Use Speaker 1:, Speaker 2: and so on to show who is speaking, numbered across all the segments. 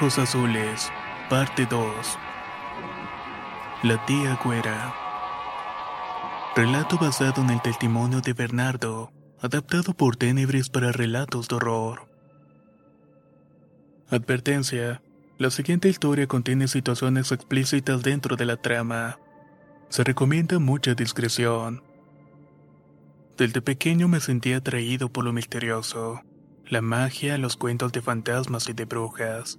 Speaker 1: Ojos Azules, parte 2. La tía Güera. Relato basado en el testimonio de Bernardo, adaptado por Tenebris para relatos de horror. Advertencia. La siguiente historia contiene situaciones explícitas dentro de la trama. Se recomienda mucha discreción. Desde pequeño me sentía atraído por lo misterioso, la magia, los cuentos de fantasmas y de brujas.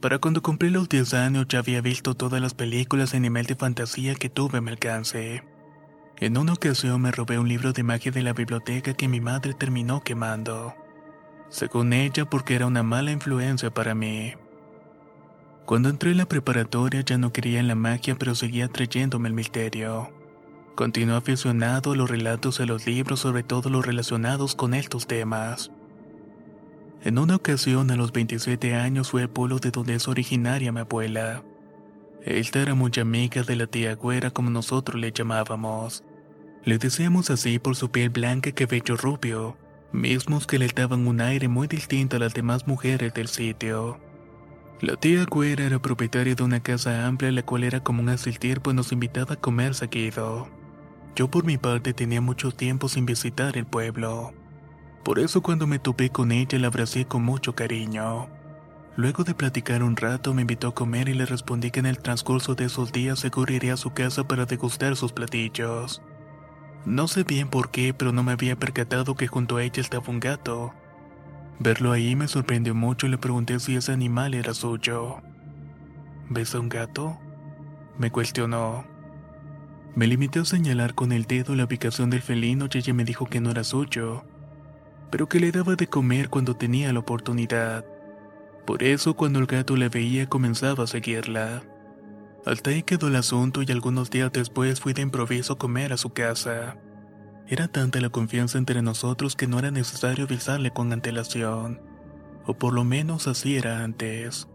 Speaker 1: Para cuando cumplí los 10 años ya había visto todas las películas de nivel de fantasía que tuve a mi alcance. En una ocasión me robé un libro de magia de la biblioteca que mi madre terminó quemando. Según ella porque era una mala influencia para mí. Cuando entré en la preparatoria ya no quería en la magia pero seguía trayéndome el misterio. Continué aficionado a los relatos de los libros sobre todo los relacionados con estos temas. En una ocasión a los 27 años fue al pueblo de donde es originaria mi abuela. Esta era muy amiga de la tía güera como nosotros le llamábamos. Le decíamos así por su piel blanca y cabello rubio, mismos que le daban un aire muy distinto a las demás mujeres del sitio. La tía güera era propietaria de una casa amplia la cual era como un asistir pues nos invitaba a comer seguido. Yo por mi parte tenía mucho tiempo sin visitar el pueblo. Por eso cuando me topé con ella la abracé con mucho cariño. Luego de platicar un rato me invitó a comer y le respondí que en el transcurso de esos días seguro iría a su casa para degustar sus platillos. No sé bien por qué, pero no me había percatado que junto a ella estaba un gato. Verlo ahí me sorprendió mucho y le pregunté si ese animal era suyo. ¿Ves a un gato? Me cuestionó. Me limité a señalar con el dedo la ubicación del felino y ella me dijo que no era suyo pero que le daba de comer cuando tenía la oportunidad. Por eso cuando el gato la veía comenzaba a seguirla. Hasta ahí quedó el asunto y algunos días después fui de improviso a comer a su casa. Era tanta la confianza entre nosotros que no era necesario avisarle con antelación. O por lo menos así era antes.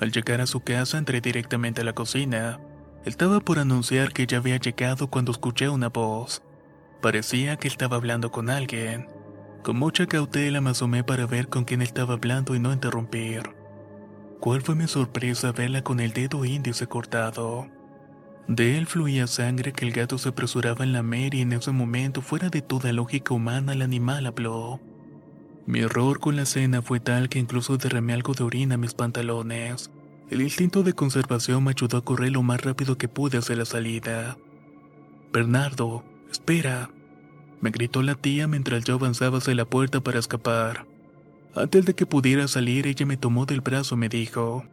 Speaker 1: Al llegar a su casa entré directamente a la cocina. Estaba por anunciar que ya había llegado cuando escuché una voz. Parecía que estaba hablando con alguien. Con mucha cautela me asomé para ver con quién estaba hablando y no interrumpir. ¿Cuál fue mi sorpresa verla con el dedo índice cortado? De él fluía sangre que el gato se apresuraba en lamer y en ese momento, fuera de toda lógica humana, el animal habló. Mi error con la cena fue tal que incluso derramé algo de orina en mis pantalones. El instinto de conservación me ayudó a correr lo más rápido que pude hacia la salida. Bernardo, espera, me gritó la tía mientras yo avanzaba hacia la puerta para escapar. Antes de que pudiera salir, ella me tomó del brazo y me dijo,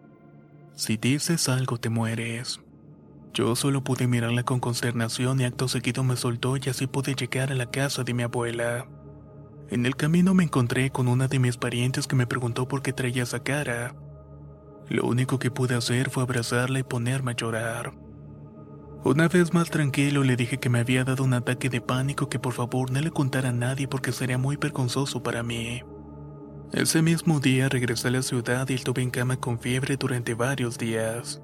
Speaker 1: Si dices algo te mueres. Yo solo pude mirarla con consternación y acto seguido me soltó y así pude llegar a la casa de mi abuela. En el camino me encontré con una de mis parientes que me preguntó por qué traía esa cara. Lo único que pude hacer fue abrazarla y ponerme a llorar. Una vez más tranquilo le dije que me había dado un ataque de pánico que por favor no le contara a nadie porque sería muy vergonzoso para mí. Ese mismo día regresé a la ciudad y estuve en cama con fiebre durante varios días.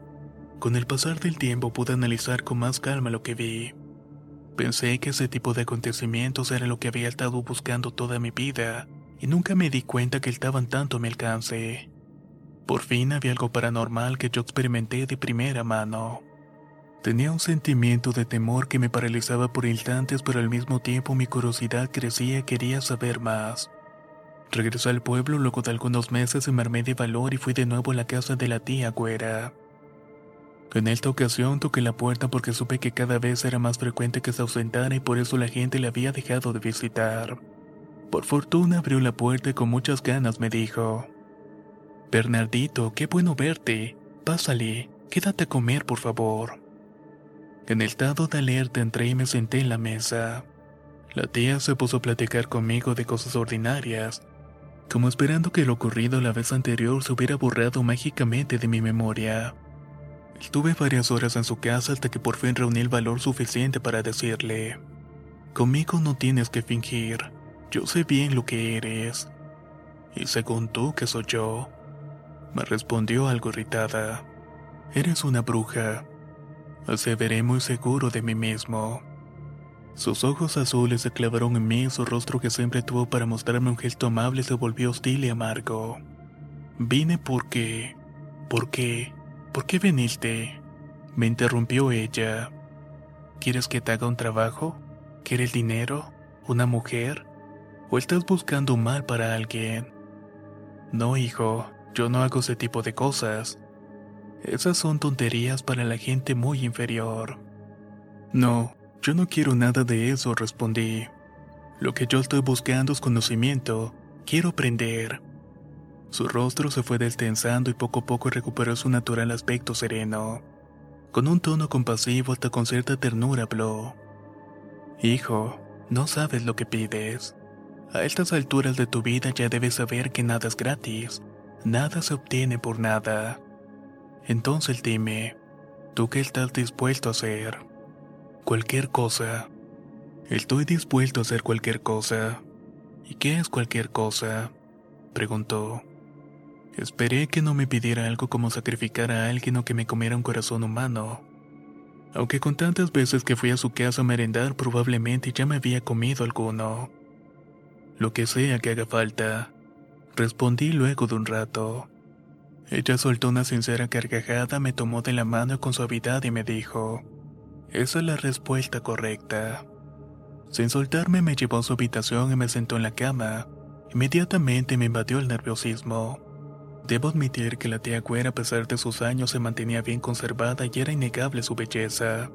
Speaker 1: Con el pasar del tiempo pude analizar con más calma lo que vi. Pensé que ese tipo de acontecimientos era lo que había estado buscando toda mi vida y nunca me di cuenta que estaban tanto a mi alcance. Por fin había algo paranormal que yo experimenté de primera mano. Tenía un sentimiento de temor que me paralizaba por instantes, pero al mismo tiempo mi curiosidad crecía y quería saber más. Regresé al pueblo luego de algunos meses me armé de valor y fui de nuevo a la casa de la tía Güera. En esta ocasión toqué la puerta porque supe que cada vez era más frecuente que se ausentara y por eso la gente le había dejado de visitar. Por fortuna abrió la puerta y con muchas ganas me dijo, Bernardito, qué bueno verte. Pásale, quédate a comer, por favor. En el estado de alerta entré y me senté en la mesa. La tía se puso a platicar conmigo de cosas ordinarias, como esperando que lo ocurrido la vez anterior se hubiera borrado mágicamente de mi memoria. Estuve varias horas en su casa hasta que por fin reuní el valor suficiente para decirle, conmigo no tienes que fingir, yo sé bien lo que eres. Y según tú que soy yo, me respondió algo irritada, eres una bruja, aseveré muy seguro de mí mismo. Sus ojos azules se clavaron en mí y su rostro que siempre tuvo para mostrarme un gesto amable se volvió hostil y amargo. Vine porque... ¿Por qué? ¿Por qué viniste? Me interrumpió ella. ¿Quieres que te haga un trabajo? ¿Quieres dinero? ¿Una mujer? ¿O estás buscando mal para alguien? No, hijo, yo no hago ese tipo de cosas. Esas son tonterías para la gente muy inferior. No, yo no quiero nada de eso, respondí. Lo que yo estoy buscando es conocimiento. Quiero aprender. Su rostro se fue destensando y poco a poco recuperó su natural aspecto sereno. Con un tono compasivo hasta con cierta ternura habló. Hijo, no sabes lo que pides. A estas alturas de tu vida ya debes saber que nada es gratis. Nada se obtiene por nada. Entonces dime, ¿tú qué estás dispuesto a hacer? Cualquier cosa. Estoy dispuesto a hacer cualquier cosa. ¿Y qué es cualquier cosa? Preguntó. Esperé que no me pidiera algo como sacrificar a alguien o que me comiera un corazón humano. Aunque con tantas veces que fui a su casa a merendar probablemente ya me había comido alguno. Lo que sea que haga falta, respondí luego de un rato. Ella soltó una sincera carcajada, me tomó de la mano con suavidad y me dijo, esa es la respuesta correcta. Sin soltarme me llevó a su habitación y me sentó en la cama. Inmediatamente me invadió el nerviosismo. Debo admitir que la tía Güera, a pesar de sus años, se mantenía bien conservada y era innegable su belleza.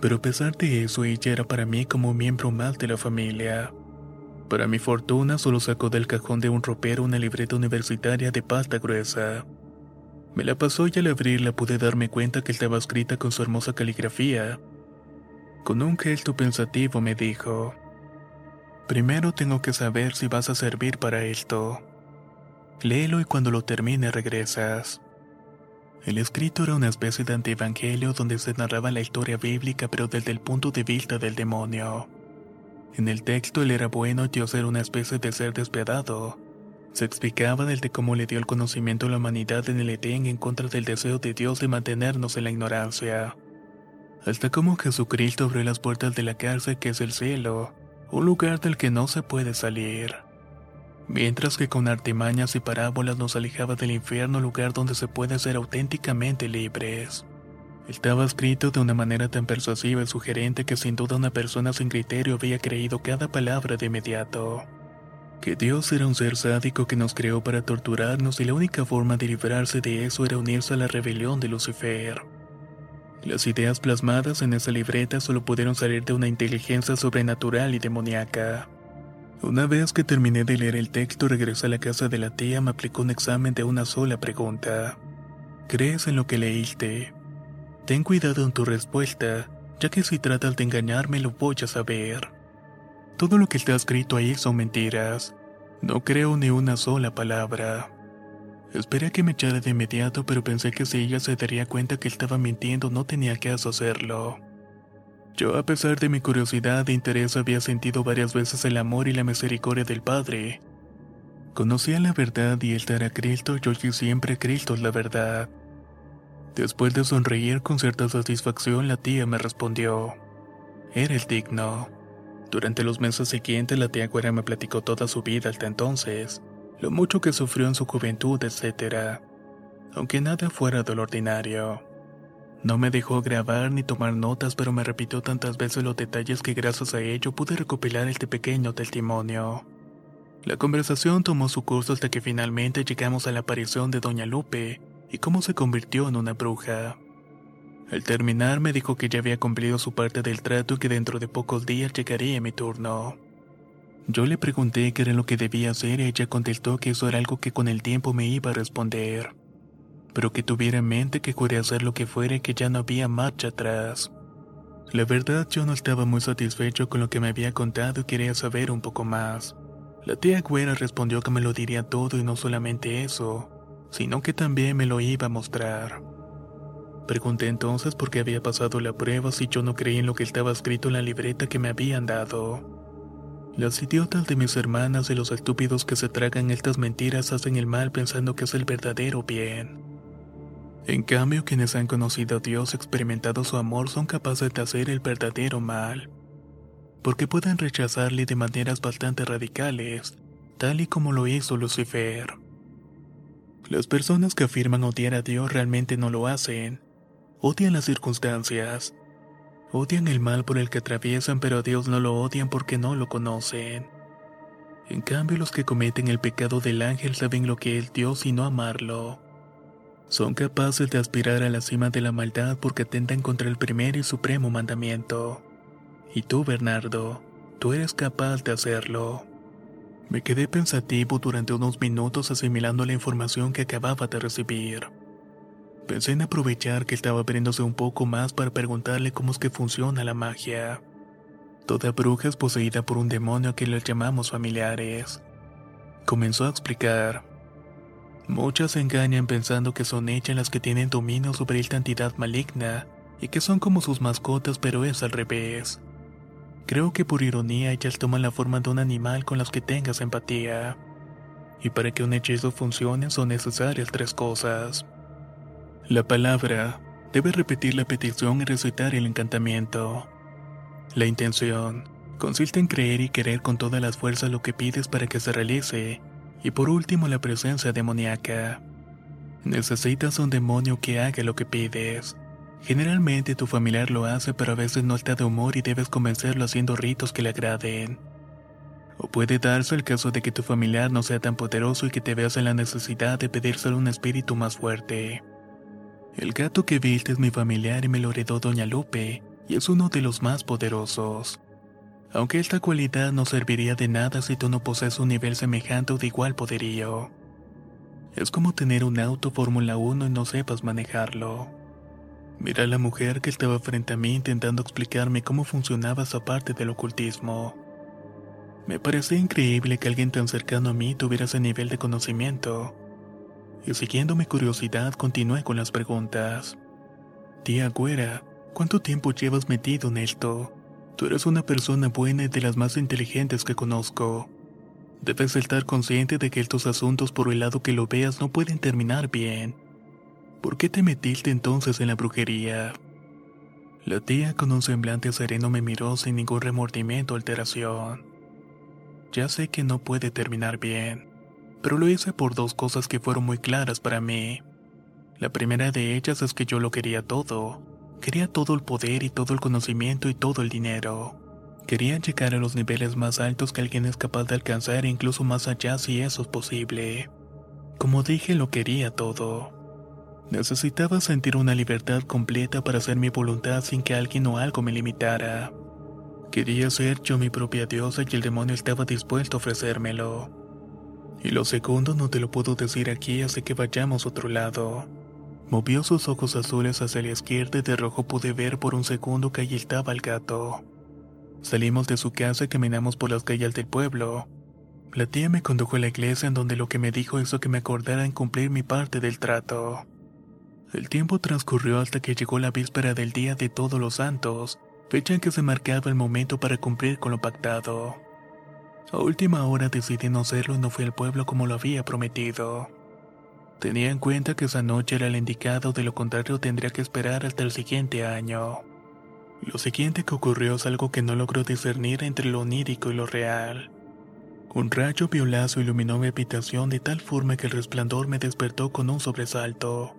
Speaker 1: Pero a pesar de eso, ella era para mí como un miembro más de la familia. Para mi fortuna, solo sacó del cajón de un ropero una libreta universitaria de pasta gruesa. Me la pasó y al abrirla pude darme cuenta que estaba escrita con su hermosa caligrafía. Con un gesto pensativo me dijo, Primero tengo que saber si vas a servir para esto. Léelo y cuando lo termine regresas. El escrito era una especie de antievangelio donde se narraba la historia bíblica pero desde el punto de vista del demonio. En el texto él era bueno y Dios era una especie de ser despiadado. Se explicaba desde cómo le dio el conocimiento a la humanidad en el Edén en contra del deseo de Dios de mantenernos en la ignorancia. Hasta cómo Jesucristo abrió las puertas de la cárcel que es el cielo, un lugar del que no se puede salir mientras que con artimañas y parábolas nos alejaba del infierno lugar donde se puede ser auténticamente libres. Estaba escrito de una manera tan persuasiva y sugerente que sin duda una persona sin criterio había creído cada palabra de inmediato. Que Dios era un ser sádico que nos creó para torturarnos y la única forma de librarse de eso era unirse a la rebelión de Lucifer. Las ideas plasmadas en esa libreta solo pudieron salir de una inteligencia sobrenatural y demoníaca. Una vez que terminé de leer el texto, regresé a la casa de la tía, me aplicó un examen de una sola pregunta. ¿Crees en lo que leíste? Ten cuidado en tu respuesta, ya que si tratas de engañarme lo voy a saber. Todo lo que está escrito ahí son mentiras. No creo ni una sola palabra. Esperé a que me echara de inmediato, pero pensé que si ella se daría cuenta que estaba mintiendo no tenía caso hacerlo. Yo, a pesar de mi curiosidad e interés, había sentido varias veces el amor y la misericordia del Padre. Conocía la verdad y él era Cristo, yo siempre Cristo la verdad. Después de sonreír con cierta satisfacción, la tía me respondió: Eres digno. Durante los meses siguientes, la tía Güera me platicó toda su vida hasta entonces, lo mucho que sufrió en su juventud, etc. Aunque nada fuera de lo ordinario. No me dejó grabar ni tomar notas, pero me repitió tantas veces los detalles que gracias a ello pude recopilar este pequeño testimonio. La conversación tomó su curso hasta que finalmente llegamos a la aparición de Doña Lupe y cómo se convirtió en una bruja. Al terminar me dijo que ya había cumplido su parte del trato y que dentro de pocos días llegaría mi turno. Yo le pregunté qué era lo que debía hacer y ella contestó que eso era algo que con el tiempo me iba a responder, pero que tuviera en mente que juré hacer lo que fuera y que ya no había marcha atrás. La verdad yo no estaba muy satisfecho con lo que me había contado y quería saber un poco más. La tía Güera respondió que me lo diría todo y no solamente eso, sino que también me lo iba a mostrar. Pregunté entonces por qué había pasado la prueba si yo no creía en lo que estaba escrito en la libreta que me habían dado. Las idiotas de mis hermanas y los estúpidos que se tragan estas mentiras hacen el mal pensando que es el verdadero bien. En cambio, quienes han conocido a Dios, experimentado su amor, son capaces de hacer el verdadero mal. Porque pueden rechazarle de maneras bastante radicales, tal y como lo hizo Lucifer. Las personas que afirman odiar a Dios realmente no lo hacen. Odian las circunstancias, Odian el mal por el que atraviesan, pero a Dios no lo odian porque no lo conocen. En cambio, los que cometen el pecado del ángel saben lo que es Dios y no amarlo. Son capaces de aspirar a la cima de la maldad porque atentan contra el primer y supremo mandamiento. Y tú, Bernardo, tú eres capaz de hacerlo. Me quedé pensativo durante unos minutos asimilando la información que acababa de recibir. Pensé en aprovechar que estaba abriéndose un poco más para preguntarle cómo es que funciona la magia. Toda bruja es poseída por un demonio que le llamamos familiares. Comenzó a explicar. Muchas se engañan pensando que son ellas las que tienen dominio sobre esta entidad maligna y que son como sus mascotas, pero es al revés. Creo que por ironía ellas toman la forma de un animal con las que tengas empatía. Y para que un hechizo funcione son necesarias tres cosas. La palabra debe repetir la petición y recitar el encantamiento. La intención consiste en creer y querer con todas las fuerzas lo que pides para que se realice. Y por último, la presencia demoníaca. Necesitas un demonio que haga lo que pides. Generalmente tu familiar lo hace, pero a veces no está de humor y debes convencerlo haciendo ritos que le agraden. O puede darse el caso de que tu familiar no sea tan poderoso y que te veas en la necesidad de pedírselo un espíritu más fuerte. El gato que viste es mi familiar y me lo heredó Doña Lupe, y es uno de los más poderosos. Aunque esta cualidad no serviría de nada si tú no posees un nivel semejante o de igual poderío. Es como tener un auto Fórmula 1 y no sepas manejarlo. Mira a la mujer que estaba frente a mí intentando explicarme cómo funcionaba esa parte del ocultismo. Me parecía increíble que alguien tan cercano a mí tuviera ese nivel de conocimiento y siguiendo mi curiosidad continué con las preguntas. Tía Güera, ¿cuánto tiempo llevas metido en esto? Tú eres una persona buena y de las más inteligentes que conozco. Debes estar consciente de que estos asuntos por el lado que lo veas no pueden terminar bien. ¿Por qué te metiste entonces en la brujería? La tía con un semblante sereno me miró sin ningún remordimiento o alteración. Ya sé que no puede terminar bien pero lo hice por dos cosas que fueron muy claras para mí. La primera de ellas es que yo lo quería todo. Quería todo el poder y todo el conocimiento y todo el dinero. Quería llegar a los niveles más altos que alguien es capaz de alcanzar e incluso más allá si eso es posible. Como dije, lo quería todo. Necesitaba sentir una libertad completa para hacer mi voluntad sin que alguien o algo me limitara. Quería ser yo mi propia diosa y el demonio estaba dispuesto a ofrecérmelo. Y lo segundo no te lo puedo decir aquí, así que vayamos a otro lado. Movió sus ojos azules hacia la izquierda y de rojo pude ver por un segundo que allí estaba el gato. Salimos de su casa y caminamos por las calles del pueblo. La tía me condujo a la iglesia en donde lo que me dijo hizo que me acordara en cumplir mi parte del trato. El tiempo transcurrió hasta que llegó la víspera del Día de Todos los Santos, fecha en que se marcaba el momento para cumplir con lo pactado. A última hora decidí no hacerlo y no fui al pueblo como lo había prometido. Tenía en cuenta que esa noche era el indicado, de lo contrario tendría que esperar hasta el siguiente año. Lo siguiente que ocurrió es algo que no logró discernir entre lo onírico y lo real. Un rayo violazo iluminó mi habitación de tal forma que el resplandor me despertó con un sobresalto.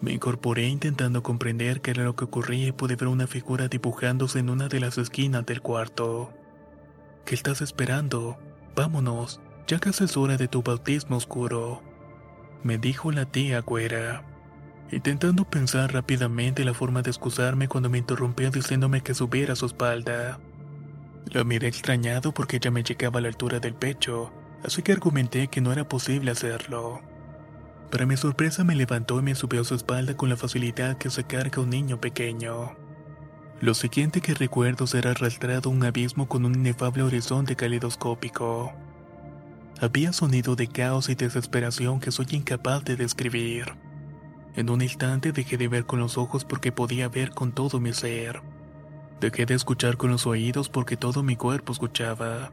Speaker 1: Me incorporé intentando comprender qué era lo que ocurría y pude ver una figura dibujándose en una de las esquinas del cuarto. ¿Qué estás esperando? Vámonos, ya casi es hora de tu bautismo oscuro, me dijo la tía güera. intentando pensar rápidamente la forma de excusarme cuando me interrumpió diciéndome que subiera a su espalda. Lo miré extrañado porque ella me llegaba a la altura del pecho, así que argumenté que no era posible hacerlo. Para mi sorpresa me levantó y me subió a su espalda con la facilidad que se carga un niño pequeño. Lo siguiente que recuerdo será arrastrado un abismo con un inefable horizonte calidoscópico. Había sonido de caos y desesperación que soy incapaz de describir. En un instante dejé de ver con los ojos porque podía ver con todo mi ser. Dejé de escuchar con los oídos porque todo mi cuerpo escuchaba.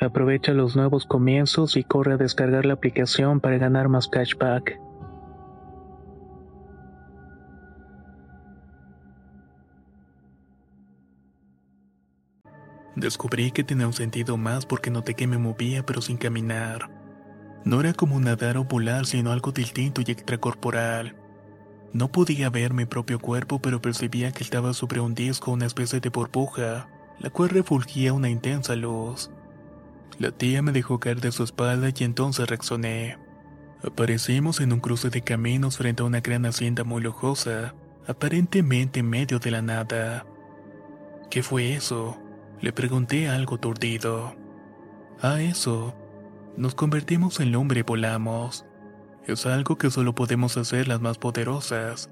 Speaker 1: Aprovecha los nuevos comienzos y corre a descargar la aplicación para ganar más cashback. Descubrí que tenía un sentido más porque noté que me movía pero sin caminar. No era como nadar o volar, sino algo distinto y extracorporal. No podía ver mi propio cuerpo, pero percibía que estaba sobre un disco, una especie de burbuja, la cual refulgía una intensa luz. La tía me dejó caer de su espalda y entonces reaccioné. Aparecimos en un cruce de caminos frente a una gran hacienda muy lujosa, aparentemente en medio de la nada. ¿Qué fue eso? Le pregunté algo turdido. Ah, eso. Nos convertimos en lumbre y volamos. Es algo que solo podemos hacer las más poderosas.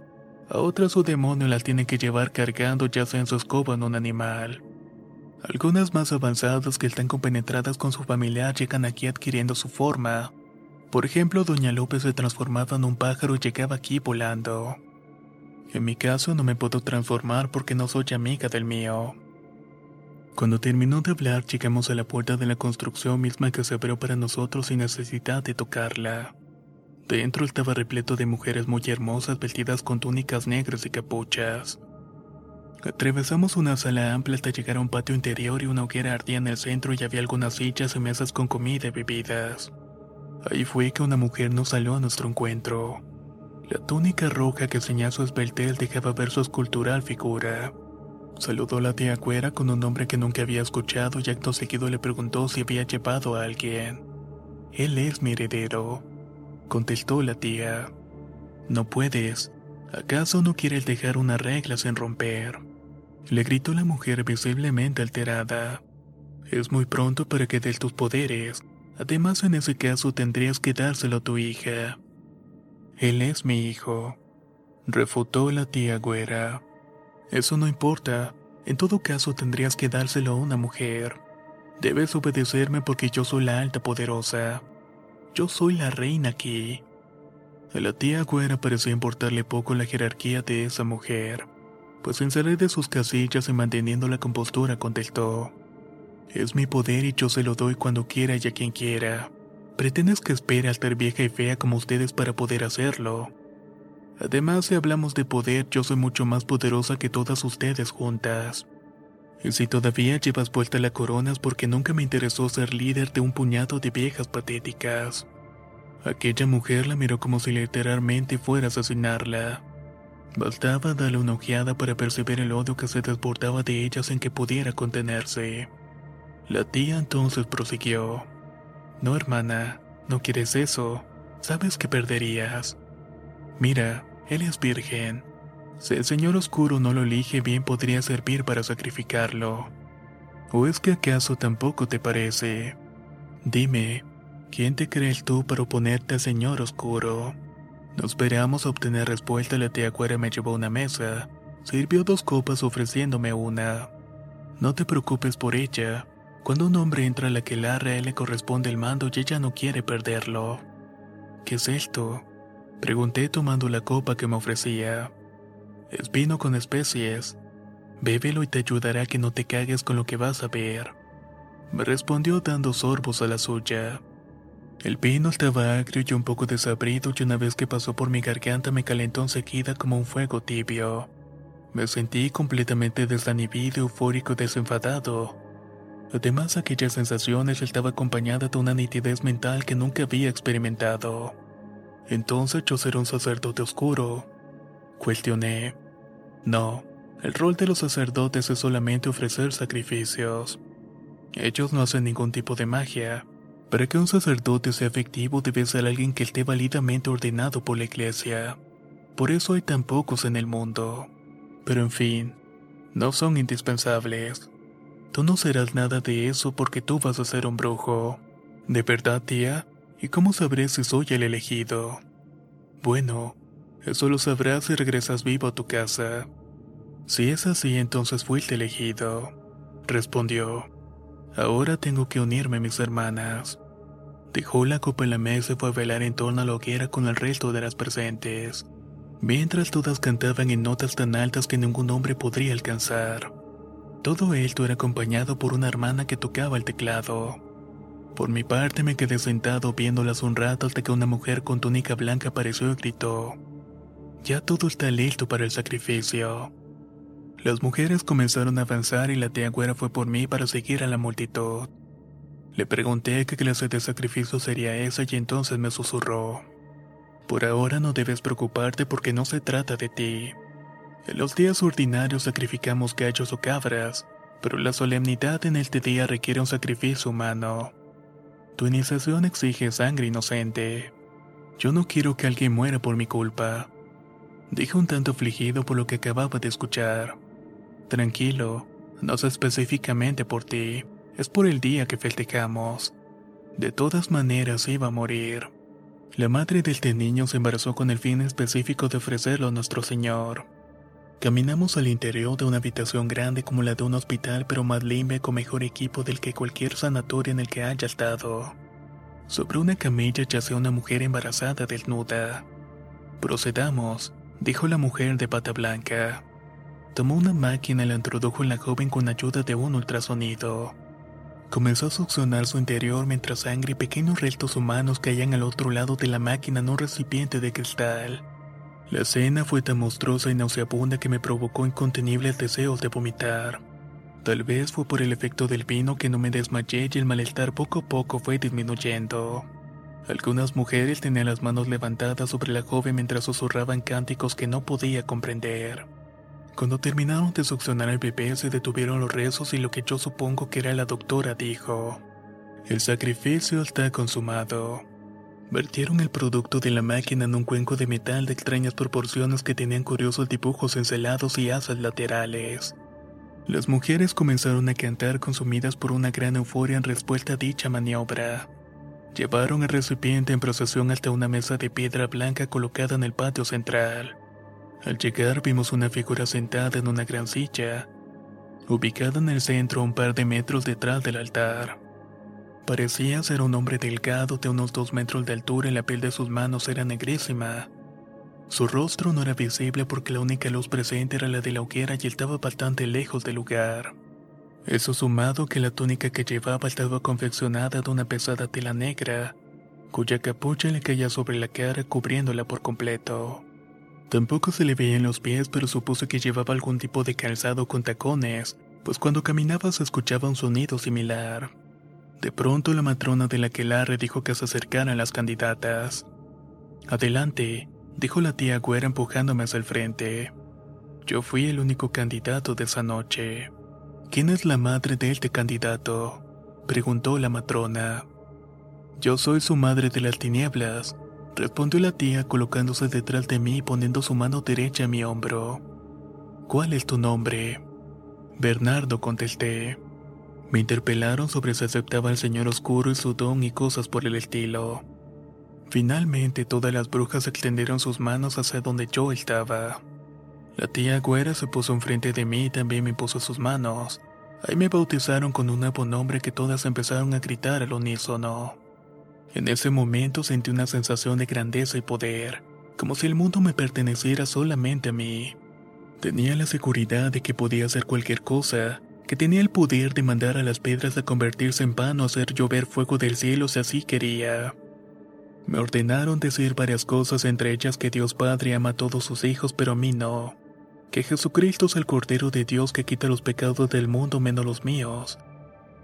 Speaker 1: A otras su demonio las tiene que llevar cargando ya sea en su escoba en un animal. Algunas más avanzadas que están compenetradas con su familiar llegan aquí adquiriendo su forma. Por ejemplo, Doña López se transformaba en un pájaro y llegaba aquí volando. En mi caso no me puedo transformar porque no soy amiga del mío. Cuando terminó de hablar, llegamos a la puerta de la construcción misma que se abrió para nosotros sin necesidad de tocarla. Dentro estaba repleto de mujeres muy hermosas vestidas con túnicas negras y capuchas. Atravesamos una sala amplia hasta llegar a un patio interior y una hoguera ardía en el centro y había algunas sillas y mesas con comida y bebidas. Ahí fue que una mujer nos salió a nuestro encuentro. La túnica roja que ceñía su esbeltez dejaba ver su escultural figura. Saludó a la tía Cuera con un nombre que nunca había escuchado y acto seguido le preguntó si había llevado a alguien. Él es mi heredero, contestó la tía. No puedes. ¿Acaso no quieres dejar una regla sin romper? Le gritó la mujer visiblemente alterada. Es muy pronto para que des tus poderes. Además, en ese caso tendrías que dárselo a tu hija. Él es mi hijo, refutó la tía güera. Eso no importa. En todo caso tendrías que dárselo a una mujer. Debes obedecerme porque yo soy la alta poderosa. Yo soy la reina aquí. A la tía güera parecía importarle poco la jerarquía de esa mujer pues sin salir de sus casillas y manteniendo la compostura contestó. Es mi poder y yo se lo doy cuando quiera y a quien quiera. ¿Pretendes que espere a estar vieja y fea como ustedes para poder hacerlo? Además, si hablamos de poder, yo soy mucho más poderosa que todas ustedes juntas. Y si todavía llevas vuelta la corona es porque nunca me interesó ser líder de un puñado de viejas patéticas. Aquella mujer la miró como si literalmente fuera a asesinarla. Bastaba darle una ojeada para percibir el odio que se desbordaba de ella sin que pudiera contenerse. La tía entonces prosiguió. No, hermana, no quieres eso. Sabes que perderías. Mira, él es virgen. Si el Señor Oscuro no lo elige, bien podría servir para sacrificarlo. ¿O es que acaso tampoco te parece? Dime, ¿quién te crees tú para oponerte al Señor Oscuro? No esperamos obtener respuesta. La tía Cuera me llevó a una mesa. Sirvió dos copas ofreciéndome una. No te preocupes por ella. Cuando un hombre entra a la que a él le corresponde el mando y ella no quiere perderlo. ¿Qué es esto? Pregunté tomando la copa que me ofrecía. Es vino con especies. Bébelo y te ayudará a que no te cagues con lo que vas a ver. Me respondió dando sorbos a la suya. El vino estaba agrio y un poco desabrido y una vez que pasó por mi garganta me calentó enseguida como un fuego tibio. Me sentí completamente desanibido, eufórico y desenfadado. Además, aquella sensación estaba acompañada de una nitidez mental que nunca había experimentado. Entonces yo seré un sacerdote oscuro. Cuestioné. No, el rol de los sacerdotes es solamente ofrecer sacrificios. Ellos no hacen ningún tipo de magia. Para que un sacerdote sea efectivo debe ser alguien que esté válidamente ordenado por la iglesia. Por eso hay tan pocos en el mundo. Pero en fin, no son indispensables. Tú no serás nada de eso porque tú vas a ser un brujo. ¿De verdad, tía? ¿Y cómo sabré si soy el elegido? Bueno, eso lo sabrás si regresas vivo a tu casa. Si es así, entonces fuiste elegido, respondió. Ahora tengo que unirme a mis hermanas. Dejó la copa en la mesa y fue a bailar en torno a la hoguera con el resto de las presentes, mientras todas cantaban en notas tan altas que ningún hombre podría alcanzar. Todo esto era acompañado por una hermana que tocaba el teclado. Por mi parte me quedé sentado viéndolas un rato hasta que una mujer con túnica blanca apareció y gritó. Ya todo está listo para el sacrificio. Las mujeres comenzaron a avanzar y la tía güera fue por mí para seguir a la multitud. Le pregunté qué clase de sacrificio sería esa y entonces me susurró. Por ahora no debes preocuparte porque no se trata de ti. En los días ordinarios sacrificamos gallos o cabras, pero la solemnidad en este día requiere un sacrificio humano. Tu iniciación exige sangre inocente. Yo no quiero que alguien muera por mi culpa. Dije un tanto afligido por lo que acababa de escuchar. Tranquilo, no sé específicamente por ti, es por el día que festejamos. De todas maneras iba a morir. La madre de este niño se embarazó con el fin específico de ofrecerlo a nuestro Señor. Caminamos al interior de una habitación grande como la de un hospital, pero más limpia con mejor equipo del que cualquier sanatorio en el que haya estado. Sobre una camilla yacía una mujer embarazada desnuda. Procedamos, dijo la mujer de pata blanca. Tomó una máquina y la introdujo en la joven con ayuda de un ultrasonido. Comenzó a succionar su interior mientras sangre y pequeños restos humanos caían al otro lado de la máquina en un recipiente de cristal. La escena fue tan monstruosa y nauseabunda que me provocó incontenibles deseos de vomitar. Tal vez fue por el efecto del vino que no me desmayé y el malestar poco a poco fue disminuyendo. Algunas mujeres tenían las manos levantadas sobre la joven mientras susurraban cánticos que no podía comprender. Cuando terminaron de succionar al bebé se detuvieron los rezos y lo que yo supongo que era la doctora dijo, el sacrificio está consumado. Vertieron el producto de la máquina en un cuenco de metal de extrañas proporciones que tenían curiosos dibujos encelados y asas laterales. Las mujeres comenzaron a cantar consumidas por una gran euforia en respuesta a dicha maniobra. Llevaron el recipiente en procesión hasta una mesa de piedra blanca colocada en el patio central. Al llegar vimos una figura sentada en una gran silla, ubicada en el centro un par de metros detrás del altar. Parecía ser un hombre delgado de unos dos metros de altura y la piel de sus manos era negrísima. Su rostro no era visible porque la única luz presente era la de la hoguera y estaba bastante lejos del lugar. Eso sumado que la túnica que llevaba estaba confeccionada de una pesada tela negra, cuya capucha le caía sobre la cara cubriéndola por completo. Tampoco se le veían los pies, pero supuse que llevaba algún tipo de calzado con tacones, pues cuando caminaba se escuchaba un sonido similar. De pronto la matrona de la quelarre dijo que se acercaran las candidatas. Adelante, dijo la tía güera empujándome hacia el frente. Yo fui el único candidato de esa noche. ¿Quién es la madre de este candidato? preguntó la matrona. Yo soy su madre de las tinieblas, respondió la tía colocándose detrás de mí y poniendo su mano derecha a mi hombro. ¿Cuál es tu nombre? Bernardo contesté. Me interpelaron sobre si aceptaba al señor oscuro y su don y cosas por el estilo. Finalmente todas las brujas extendieron sus manos hacia donde yo estaba. La tía güera se puso enfrente de mí y también me puso sus manos. Ahí me bautizaron con un nuevo nombre que todas empezaron a gritar al unísono. En ese momento sentí una sensación de grandeza y poder, como si el mundo me perteneciera solamente a mí. Tenía la seguridad de que podía hacer cualquier cosa, que tenía el poder de mandar a las piedras a convertirse en pan o hacer llover fuego del cielo si así quería. Me ordenaron decir varias cosas, entre ellas que Dios Padre ama a todos sus hijos, pero a mí no. Que Jesucristo es el Cordero de Dios que quita los pecados del mundo menos los míos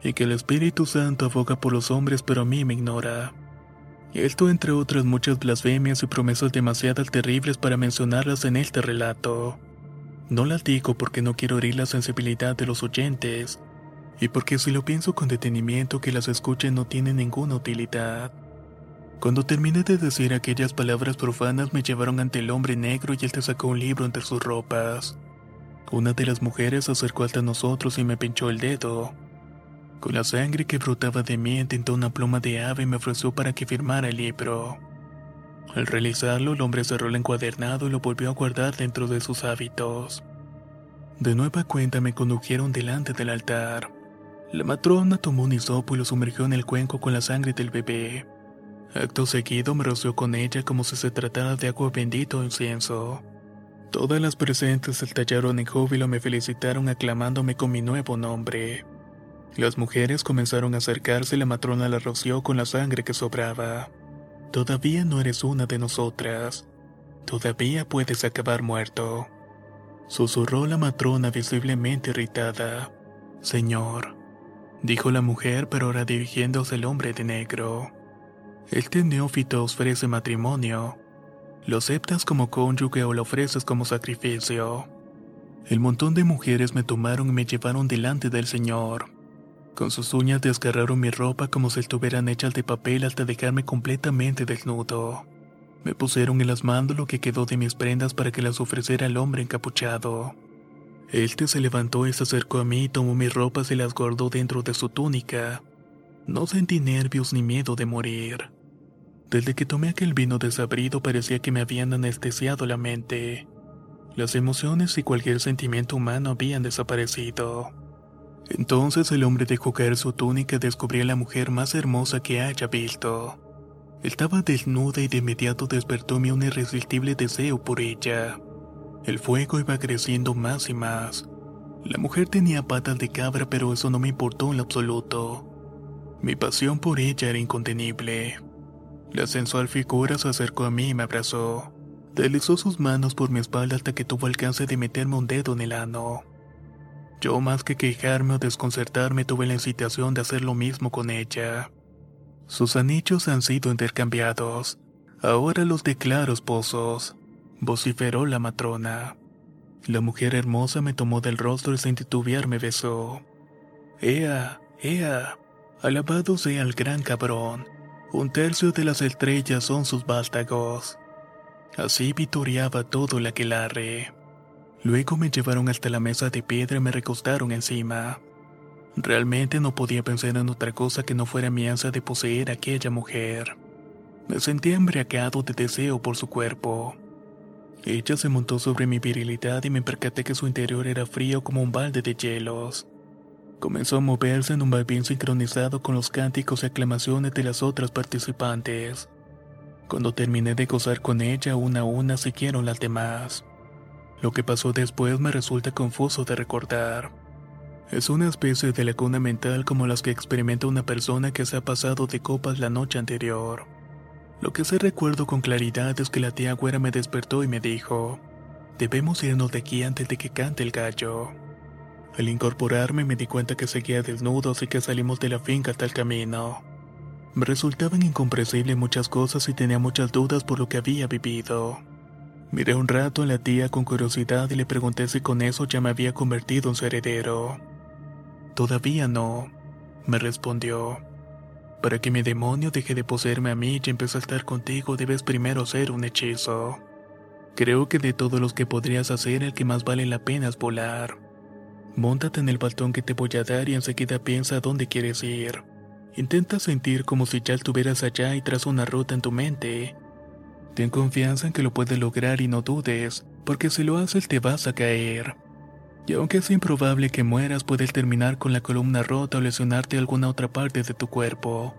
Speaker 1: y que el Espíritu Santo aboga por los hombres pero a mí me ignora. Esto entre otras muchas blasfemias y promesas demasiado terribles para mencionarlas en este relato. No las digo porque no quiero herir la sensibilidad de los oyentes, y porque si lo pienso con detenimiento que las escuchen no tiene ninguna utilidad. Cuando terminé de decir aquellas palabras profanas me llevaron ante el hombre negro y él te sacó un libro entre sus ropas. Una de las mujeres se acercó hasta nosotros y me pinchó el dedo. Con la sangre que brotaba de mí intentó una pluma de ave y me ofreció para que firmara el libro. Al realizarlo, el hombre cerró el encuadernado y lo volvió a guardar dentro de sus hábitos. De nueva cuenta me condujeron delante del altar. La matrona tomó un hisopo y lo sumergió en el cuenco con la sangre del bebé. Acto seguido me roció con ella como si se tratara de agua bendita o incienso. Todas las presentes estallaron en júbilo y me felicitaron aclamándome con mi nuevo nombre. Las mujeres comenzaron a acercarse y la matrona la roció con la sangre que sobraba. Todavía no eres una de nosotras. Todavía puedes acabar muerto. Susurró la matrona visiblemente irritada. Señor, dijo la mujer, pero ahora dirigiéndose al hombre de negro. Este neófito ofrece matrimonio. Lo aceptas como cónyuge o lo ofreces como sacrificio. El montón de mujeres me tomaron y me llevaron delante del Señor. Con sus uñas desgarraron mi ropa como si estuvieran hechas de papel hasta dejarme completamente desnudo. Me pusieron en las manos lo que quedó de mis prendas para que las ofreciera al hombre encapuchado. Este se levantó y se acercó a mí y tomó mis ropas y las guardó dentro de su túnica. No sentí nervios ni miedo de morir. Desde que tomé aquel vino desabrido parecía que me habían anestesiado la mente. Las emociones y cualquier sentimiento humano habían desaparecido. Entonces el hombre dejó caer su túnica y descubrió a la mujer más hermosa que haya visto. Estaba desnuda y de inmediato despertó mi un irresistible deseo por ella. El fuego iba creciendo más y más. La mujer tenía patas de cabra, pero eso no me importó en lo absoluto. Mi pasión por ella era incontenible. La sensual figura se acercó a mí y me abrazó. Deslizó sus manos por mi espalda hasta que tuvo alcance de meterme un dedo en el ano. Yo más que quejarme o desconcertarme tuve la incitación de hacer lo mismo con ella. Sus anillos han sido intercambiados. Ahora los declaro esposos, vociferó la matrona. La mujer hermosa me tomó del rostro y sin titubear me besó. Ea, ea, alabado sea el gran cabrón. Un tercio de las estrellas son sus vástagos. Así vitoreaba todo el aquelarre. Luego me llevaron hasta la mesa de piedra y me recostaron encima. Realmente no podía pensar en otra cosa que no fuera mi ansia de poseer a aquella mujer. Me sentía embriagado de deseo por su cuerpo. Ella se montó sobre mi virilidad y me percaté que su interior era frío como un balde de hielos. Comenzó a moverse en un balbín sincronizado con los cánticos y aclamaciones de las otras participantes. Cuando terminé de gozar con ella, una a una siguieron las demás. Lo que pasó después me resulta confuso de recordar. Es una especie de laguna mental como las que experimenta una persona que se ha pasado de copas la noche anterior. Lo que sí recuerdo con claridad es que la tía güera me despertó y me dijo, debemos irnos de aquí antes de que cante el gallo. Al incorporarme me di cuenta que seguía desnudo así que salimos de la finca hasta el camino. Me resultaban incomprensibles muchas cosas y tenía muchas dudas por lo que había vivido. Miré un rato a la tía con curiosidad y le pregunté si con eso ya me había convertido en su heredero. Todavía no, me respondió. Para que mi demonio deje de poseerme a mí y empiece a estar contigo debes primero hacer un hechizo. Creo que de todos los que podrías hacer el que más vale la pena es volar. Móntate en el baltón que te voy a dar y enseguida piensa dónde quieres ir. Intenta sentir como si ya estuvieras allá y traza una ruta en tu mente. Ten confianza en que lo puedes lograr y no dudes, porque si lo haces te vas a caer. Y aunque es improbable que mueras, puedes terminar con la columna rota o lesionarte alguna otra parte de tu cuerpo.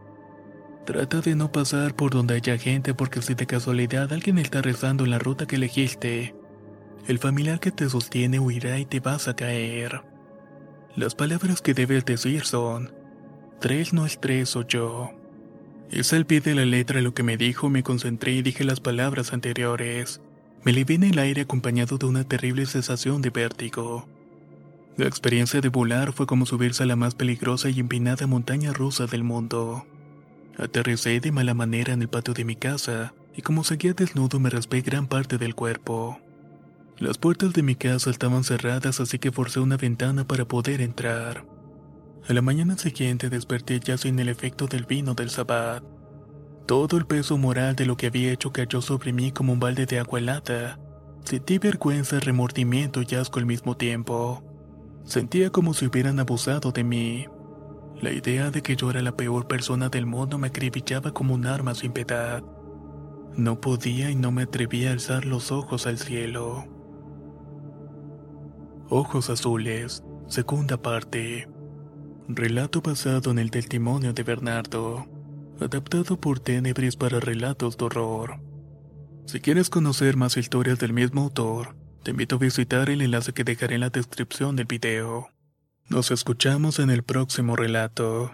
Speaker 1: Trata de no pasar por donde haya gente porque si de casualidad alguien está rezando en la ruta que elegiste, el familiar que te sostiene huirá y te vas a caer. Las palabras que debes decir son, Tres no es tres o yo. Es al pie de la letra lo que me dijo, me concentré y dije las palabras anteriores. Me levé en el aire acompañado de una terrible sensación de vértigo. La experiencia de volar fue como subirse a la más peligrosa y empinada montaña rusa del mundo. Aterricé de mala manera en el patio de mi casa, y como seguía desnudo me raspé gran parte del cuerpo. Las puertas de mi casa estaban cerradas, así que forcé una ventana para poder entrar. A la mañana siguiente desperté ya sin el efecto del vino del sabbat. Todo el peso moral de lo que había hecho cayó sobre mí como un balde de agua helada. Sentí vergüenza, remordimiento y asco al mismo tiempo. Sentía como si hubieran abusado de mí. La idea de que yo era la peor persona del mundo me acribillaba como un arma sin piedad. No podía y no me atrevía a alzar los ojos al cielo. Ojos azules, segunda parte. Relato basado en el testimonio de Bernardo, adaptado por Tenebris para relatos de horror. Si quieres conocer más historias del mismo autor, te invito a visitar el enlace que dejaré en la descripción del video. Nos escuchamos en el próximo relato.